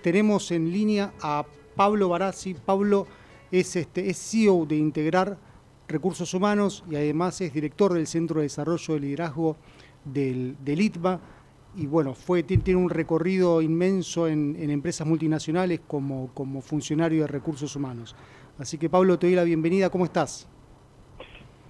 Tenemos en línea a Pablo Barazzi. Pablo es, este, es CEO de Integrar Recursos Humanos y además es director del Centro de Desarrollo de Liderazgo del, del ITBA. Y bueno, fue, tiene un recorrido inmenso en, en empresas multinacionales como, como funcionario de recursos humanos. Así que Pablo, te doy la bienvenida. ¿Cómo estás?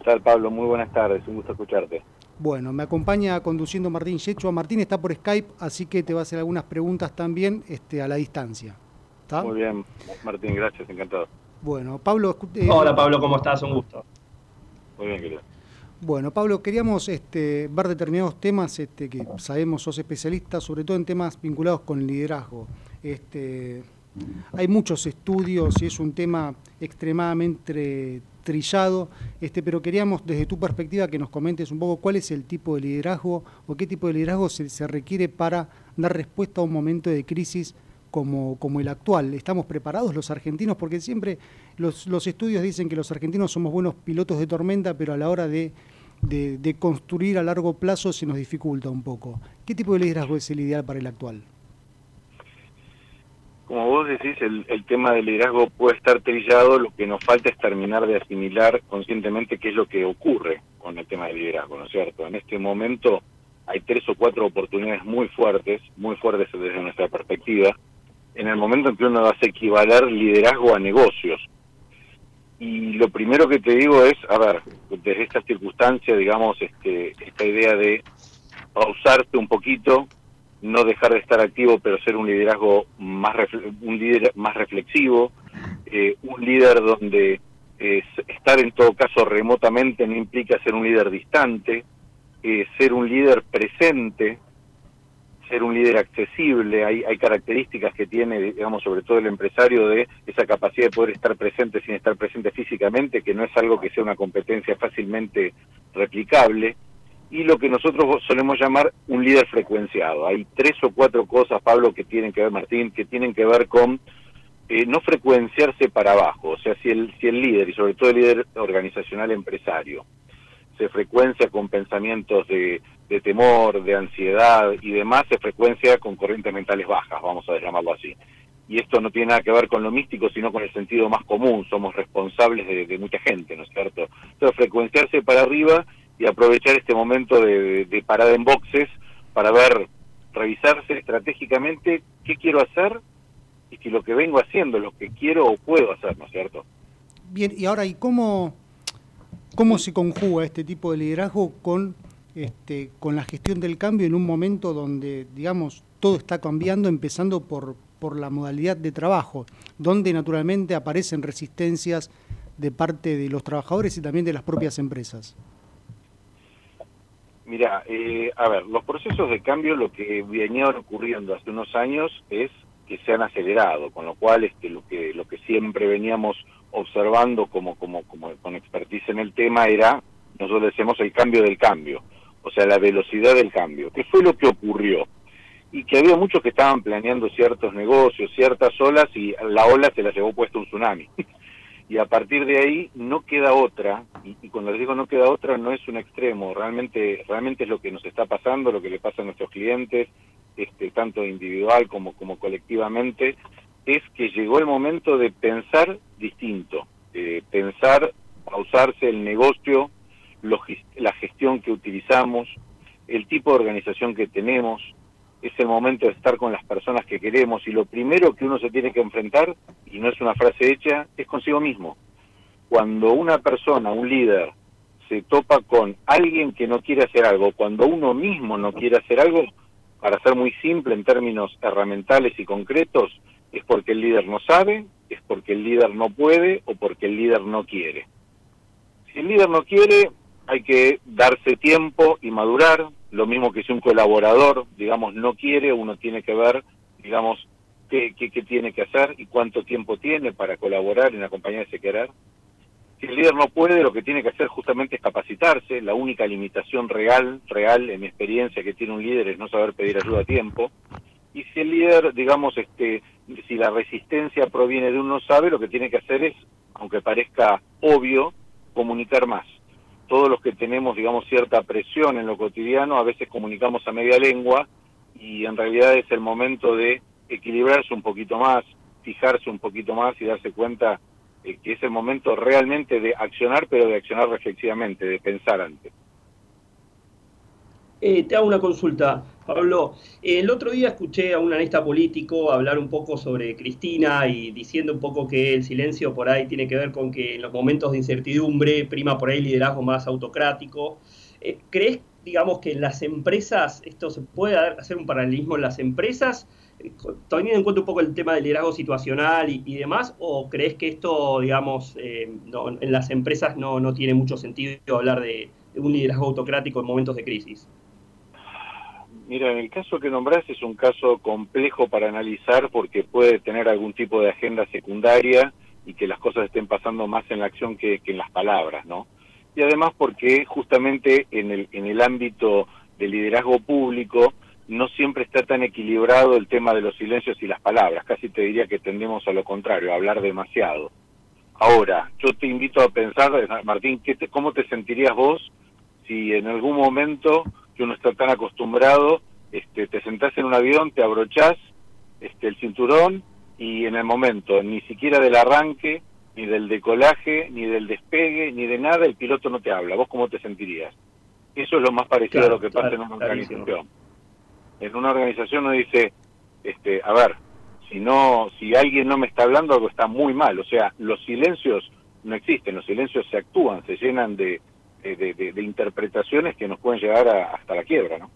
¿Qué tal, Pablo? Muy buenas tardes. Un gusto escucharte. Bueno, me acompaña conduciendo Martín Yechua. Martín está por Skype, así que te va a hacer algunas preguntas también este, a la distancia. ¿Está? Muy bien, Martín, gracias, encantado. Bueno, Pablo... Eh, Hola Pablo, ¿cómo estás? Un gusto. Muy bien, querido. Bueno, Pablo, queríamos este, ver determinados temas este, que sabemos sos especialista, sobre todo en temas vinculados con el liderazgo. Este, hay muchos estudios y es un tema extremadamente trillado, este, pero queríamos desde tu perspectiva que nos comentes un poco cuál es el tipo de liderazgo o qué tipo de liderazgo se, requiere para dar respuesta a un momento de crisis como, como, el actual. ¿Estamos preparados los argentinos? Porque siempre los, los, estudios dicen que los argentinos somos buenos pilotos de tormenta, pero a la hora de, de, de construir a largo plazo se nos dificulta un poco. ¿Qué tipo de liderazgo es el ideal para el actual? Como vos decís, el, tema del liderazgo puede estar trillado, lo que nos falta es terminar de asimilar conscientemente qué es lo que ocurre con el tema del liderazgo, ¿no es cierto? En este momento hay tres o cuatro oportunidades muy fuertes, muy fuertes desde nuestra perspectiva, en el momento en que uno hace equivaler liderazgo a negocios. Y lo primero que te digo es, a ver, desde esta circunstancia, digamos, este, esta idea de pausarte un poquito, no dejar de estar activo, pero ser un liderazgo más un líder más reflexivo, eh, un líder donde estar en todo caso remotamente no implica ser un líder distante, eh, ser un líder presente, ser un líder accesible, hay, hay características que tiene, digamos, sobre todo el empresario de esa capacidad de poder estar presente sin estar presente físicamente, que no es algo que sea una competencia fácilmente replicable y lo que nosotros solemos llamar un líder frecuenciado. Hay tres o cuatro cosas, Pablo, que tienen que ver, Martín, que tienen que ver con eh, no frecuenciarse para abajo. O sea, si el, si el líder, y sobre todo el líder organizacional empresario, se frecuencia con pensamientos de, temor, de ansiedad y demás, se frecuencia con corrientes mentales bajas, vamos a llamarlo así. Y esto no tiene nada que ver con lo místico, sino con el sentido más común. Somos responsables de, de mucha gente, ¿no es cierto? Entonces, frecuenciarse para arriba y aprovechar este momento de, parada en boxes para ver, revisarse estratégicamente qué quiero hacer y que lo que vengo haciendo, lo que quiero o puedo hacer, ¿no es cierto? Bien, y ahora, ¿y cómo, cómo se conjuga este tipo de liderazgo con, este, con la gestión del cambio en un momento donde, digamos, todo está cambiando, empezando por, por la modalidad de trabajo, donde naturalmente aparecen resistencias de parte de los trabajadores y también de las propias empresas? Mira, eh, a ver, los procesos de cambio lo que venían ocurriendo hace unos años es que se han acelerado, con lo cual este, lo que lo que siempre veníamos observando como como como con expertise en el tema era nosotros decimos el cambio del cambio, o sea, la velocidad del cambio. ¿Qué fue lo que ocurrió? Y que había muchos que estaban planeando ciertos negocios, ciertas olas y la ola se la llevó puesto un tsunami. Y a partir de ahí no queda otra, y, cuando les digo no queda otra no es un extremo, realmente, realmente es lo que nos está pasando, lo que le pasa a nuestros clientes, este, tanto individual como, como colectivamente, es que llegó el momento de pensar distinto, eh, pensar, pausarse el negocio, la gestión que utilizamos, el tipo de organización que tenemos, es el momento de estar con las personas que queremos y lo primero que uno se tiene que enfrentar, y no es una frase hecha, es consigo mismo. Cuando una persona, un líder, se topa con alguien que no quiere hacer algo, cuando uno mismo no quiere hacer algo, para ser muy simple en términos herramientales y concretos, es porque el líder no sabe, es porque el líder no puede o porque el líder no quiere. Si el líder no quiere, hay que darse tiempo y madurar, lo mismo que si un colaborador, digamos, no quiere, uno tiene que ver, digamos, qué, qué, tiene que hacer y cuánto tiempo tiene para colaborar en acompañar ese querer. Si el líder no puede, lo que tiene que hacer justamente es capacitarse. La única limitación real, real en mi experiencia que tiene un líder es no saber pedir ayuda a tiempo. Y si el líder, digamos, este, si la resistencia proviene de un no sabe, lo que tiene que hacer es, aunque parezca obvio, comunicar más todos los que tenemos, digamos, cierta presión en lo cotidiano, a veces comunicamos a media lengua y en realidad es el momento de equilibrarse un poquito más, fijarse un poquito más y darse cuenta que es el momento realmente de accionar, pero de accionar reflexivamente, de pensar antes. Eh, te hago una consulta, Pablo. El otro día escuché a un analista político hablar un poco sobre Cristina y diciendo un poco que el silencio por ahí tiene que ver con que en los momentos de incertidumbre prima por ahí liderazgo más autocrático. Eh, ¿Crees, digamos, que en las empresas esto se puede hacer un paralelismo en las empresas? Eh, teniendo en cuenta un poco el tema del liderazgo situacional y, demás, o crees que esto, digamos, en las empresas no, no, tiene mucho sentido hablar de un liderazgo autocrático en momentos de crisis? Mira, en el caso que nombrás es un caso complejo para analizar porque puede tener algún tipo de agenda secundaria y que las cosas estén pasando más en la acción que, en las palabras, ¿no? Y además porque justamente en el, en el ámbito del liderazgo público no siempre está tan equilibrado el tema de los silencios y las palabras, casi te diría que tendemos a lo contrario, a hablar demasiado. Ahora, yo te invito a pensar, Martín, ¿qué ¿cómo te sentirías vos si en algún momento que uno está tan acostumbrado, este, te sentás en un avión, te abrochás este, el cinturón y en el momento, ni siquiera del arranque, ni del decolaje, ni del despegue, ni de nada, el piloto no te habla. ¿Vos cómo te sentirías? Eso es lo más parecido a lo que pasa en una organización. En una organización uno dice, este, a ver, si no, si alguien no me está hablando, algo está muy mal. O sea, los silencios no existen, los silencios se actúan, se llenan de, de, interpretaciones que nos pueden llegar hasta la quiebra, ¿no?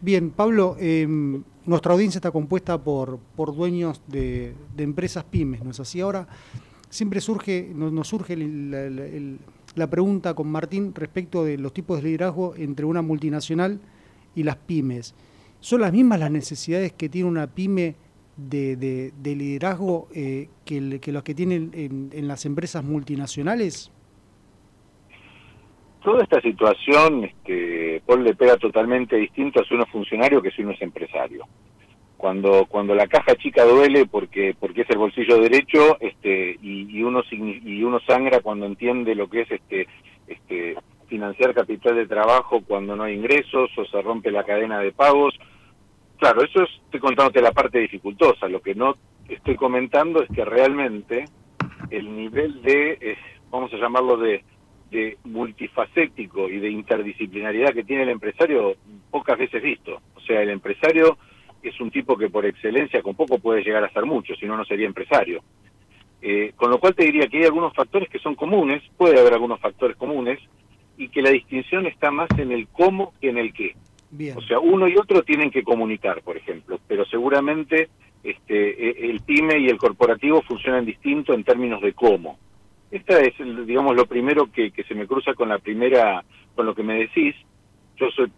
Bien, Pablo, em, nuestra audiencia está compuesta por, por dueños de, empresas pymes, ¿no es así? Ahora siempre surge, nos, surge la pregunta con Martín respecto de los tipos de liderazgo entre una multinacional y las pymes. ¿Son las mismas las necesidades que tiene una pyme de, liderazgo eh, que, que, los que tienen en, en las empresas multinacionales? Toda esta situación, este, Paul le pega totalmente distinto a si uno es funcionario que si uno es empresario. Cuando, cuando la caja chica duele porque, porque es el bolsillo derecho, este, y, uno y uno sangra cuando entiende lo que es este, este, financiar capital de trabajo cuando no hay ingresos o se rompe la cadena de pagos. Claro, eso es, estoy contándote la parte dificultosa. Lo que no estoy comentando es que realmente el nivel de, eh, vamos a llamarlo de de multifacético y de interdisciplinariedad que tiene el empresario pocas veces visto. O sea, el empresario es un tipo que por excelencia con poco puede llegar a ser mucho, si no, no sería empresario. Eh, con lo cual te diría que hay algunos factores que son comunes, puede haber algunos factores comunes, y que la distinción está más en el cómo que en el qué. O sea, uno y otro tienen que comunicar, por ejemplo, pero seguramente este, e, el pyme y el corporativo funcionan distinto en términos de cómo. Esta es, digamos, lo primero que, se me cruza con la primera, con lo que me decís. Yo soy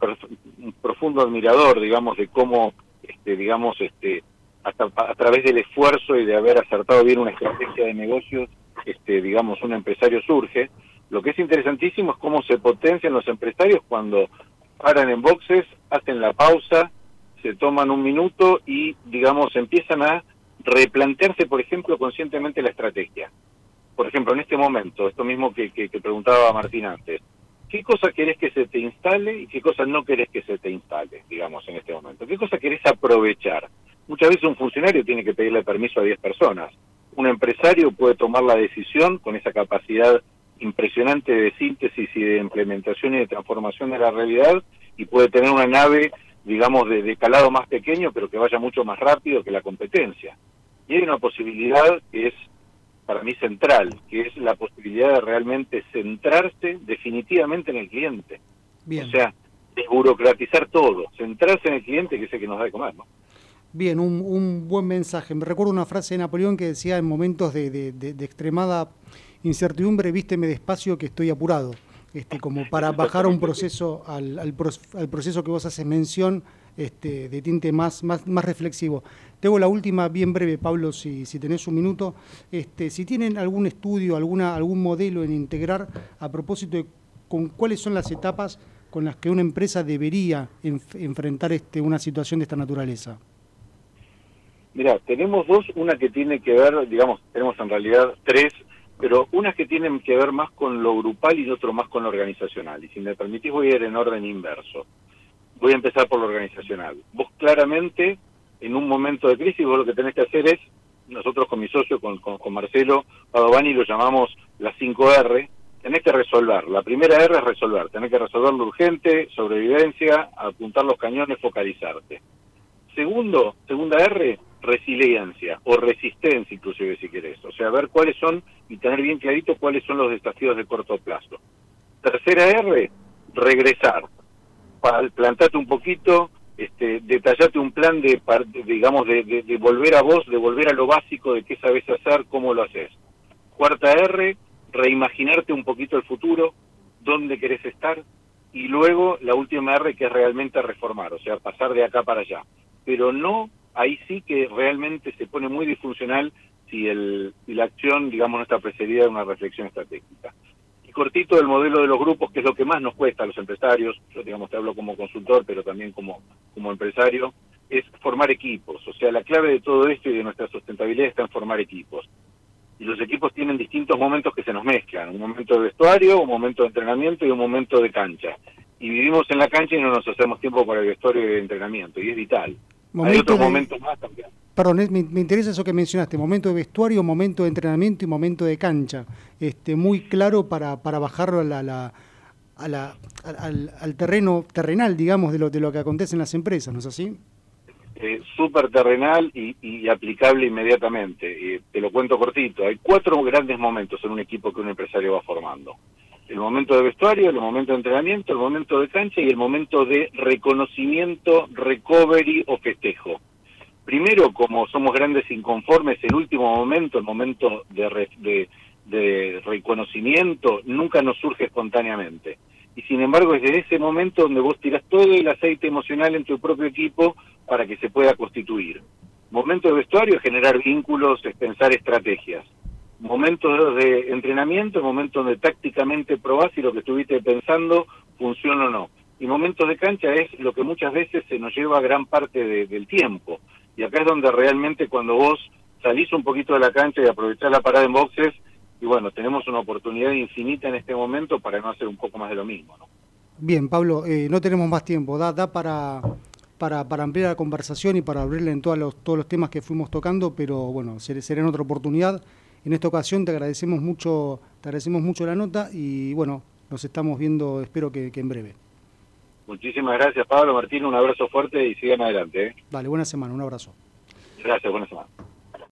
un profundo admirador, digamos, de cómo, este, digamos, este, hasta a través del esfuerzo y de haber acertado bien una estrategia de negocios, este, digamos, un empresario surge. Lo que es interesantísimo es cómo se potencian los empresarios cuando paran en boxes, hacen la pausa, se toman un minuto y, digamos, empiezan a replantearse, por ejemplo, conscientemente la estrategia por ejemplo, en este momento, esto mismo que, que, preguntaba Martín antes, ¿qué cosa querés que se te instale y qué cosa no querés que se te instale, digamos, en este momento? ¿Qué cosa querés aprovechar? Muchas veces un funcionario tiene que pedirle permiso a 10 personas. Un empresario puede tomar la decisión con esa capacidad impresionante de síntesis y de implementación y de transformación de la realidad y puede tener una nave, digamos, de, de calado más pequeño, pero que vaya mucho más rápido que la competencia. Y hay una posibilidad que es para mí central, que es la posibilidad de realmente centrarse definitivamente en el cliente. O sea, desburocratizar todo, centrarse en el cliente que es el que nos da de comer, ¿no? Bien, un, buen mensaje. Me recuerdo una frase de Napoleón que decía en momentos de, extremada incertidumbre, vísteme despacio que estoy apurado. Este, como para bajar un proceso al, al, proceso que vos haces mención este, de tinte más, más, más reflexivo. Tengo la última, bien breve, Pablo, si, si tenés un minuto. Este, si tienen algún estudio, alguna, algún modelo en integrar a propósito de con cuáles son las etapas con las que una empresa debería enfrentar este, una situación de esta naturaleza. Mira, tenemos dos, una que tiene que ver, digamos, tenemos en realidad tres, pero unas que tienen que ver más con lo grupal y otro más con lo organizacional. Y si me permitís voy a ir en orden inverso. Voy a empezar por lo organizacional. Vos claramente en un momento de crisis vos lo que tenés que hacer es, nosotros con mi socio, con, con, Marcelo Padovani, lo llamamos las 5R, tenés que resolver. La primera R es resolver, tenés que resolver lo urgente, sobrevivencia, apuntar los cañones, focalizarte. Segundo, segunda R, resiliencia o resistencia inclusive si querés. O sea, ver cuáles son y tener bien clarito cuáles son los desafíos de corto plazo. Tercera R, regresar. Plantate un poquito, este, detallate un plan de, digamos, de, volver a vos, de volver a lo básico, de qué sabes hacer, cómo lo haces. Cuarta R, reimaginarte un poquito el futuro, dónde querés estar, y luego la última R que es realmente reformar, o sea, pasar de acá para allá. Pero no, ahí sí que realmente se pone muy disfuncional si, el, si la acción, digamos, no está precedida de una reflexión estratégica cortito del modelo de los grupos, que es lo que más nos cuesta a los empresarios, yo digamos te hablo como consultor, pero también como, como empresario, es formar equipos. O sea, la clave de todo esto y de nuestra sustentabilidad está en formar equipos. Y los equipos tienen distintos momentos que se nos mezclan, un momento de vestuario, un momento de entrenamiento y un momento de cancha. Y vivimos en la cancha y no nos hacemos tiempo para el vestuario y el entrenamiento, y es vital. Hay otros momentos más también. Perdón, me, interesa eso que mencionaste, momento de vestuario, momento de entrenamiento y momento de cancha. Este, muy claro para, para bajarlo a la, al, terreno terrenal, digamos, de lo, de lo que acontece en las empresas, ¿no es así? Eh, Súper terrenal y, aplicable inmediatamente. Eh, te lo cuento cortito. Hay cuatro grandes momentos en un equipo que un empresario va formando. El momento de vestuario, el momento de entrenamiento, el momento de cancha y el momento de reconocimiento, recovery o festejo primero, como somos grandes inconformes, el último momento, el momento de, reconocimiento, nunca nos surge espontáneamente. Y sin embargo, es desde ese momento donde vos tirás todo el aceite emocional en tu propio equipo para que se pueda constituir. Momento de vestuario es generar vínculos, es pensar estrategias. Momento de entrenamiento, momento donde tácticamente probás si lo que estuviste pensando funciona o no. Y momentos de cancha es lo que muchas veces se nos lleva gran parte del tiempo y acá es donde realmente cuando vos salís un poquito de la cancha y aprovechás la parada en boxes, y bueno, tenemos una oportunidad infinita en este momento para no hacer un poco más de lo mismo. ¿no? Bien, Pablo, eh, no tenemos más tiempo, da, da para, para, ampliar la conversación y para abrirle en todos los, todos los temas que fuimos tocando, pero bueno, será en otra oportunidad. En esta ocasión te agradecemos mucho, te agradecemos mucho la nota y bueno, nos estamos viendo, espero que en breve. Muchísimas gracias, Pablo Martín. Un abrazo fuerte y sigan adelante. ¿eh? Dale, buena semana, un abrazo. Gracias, buena semana.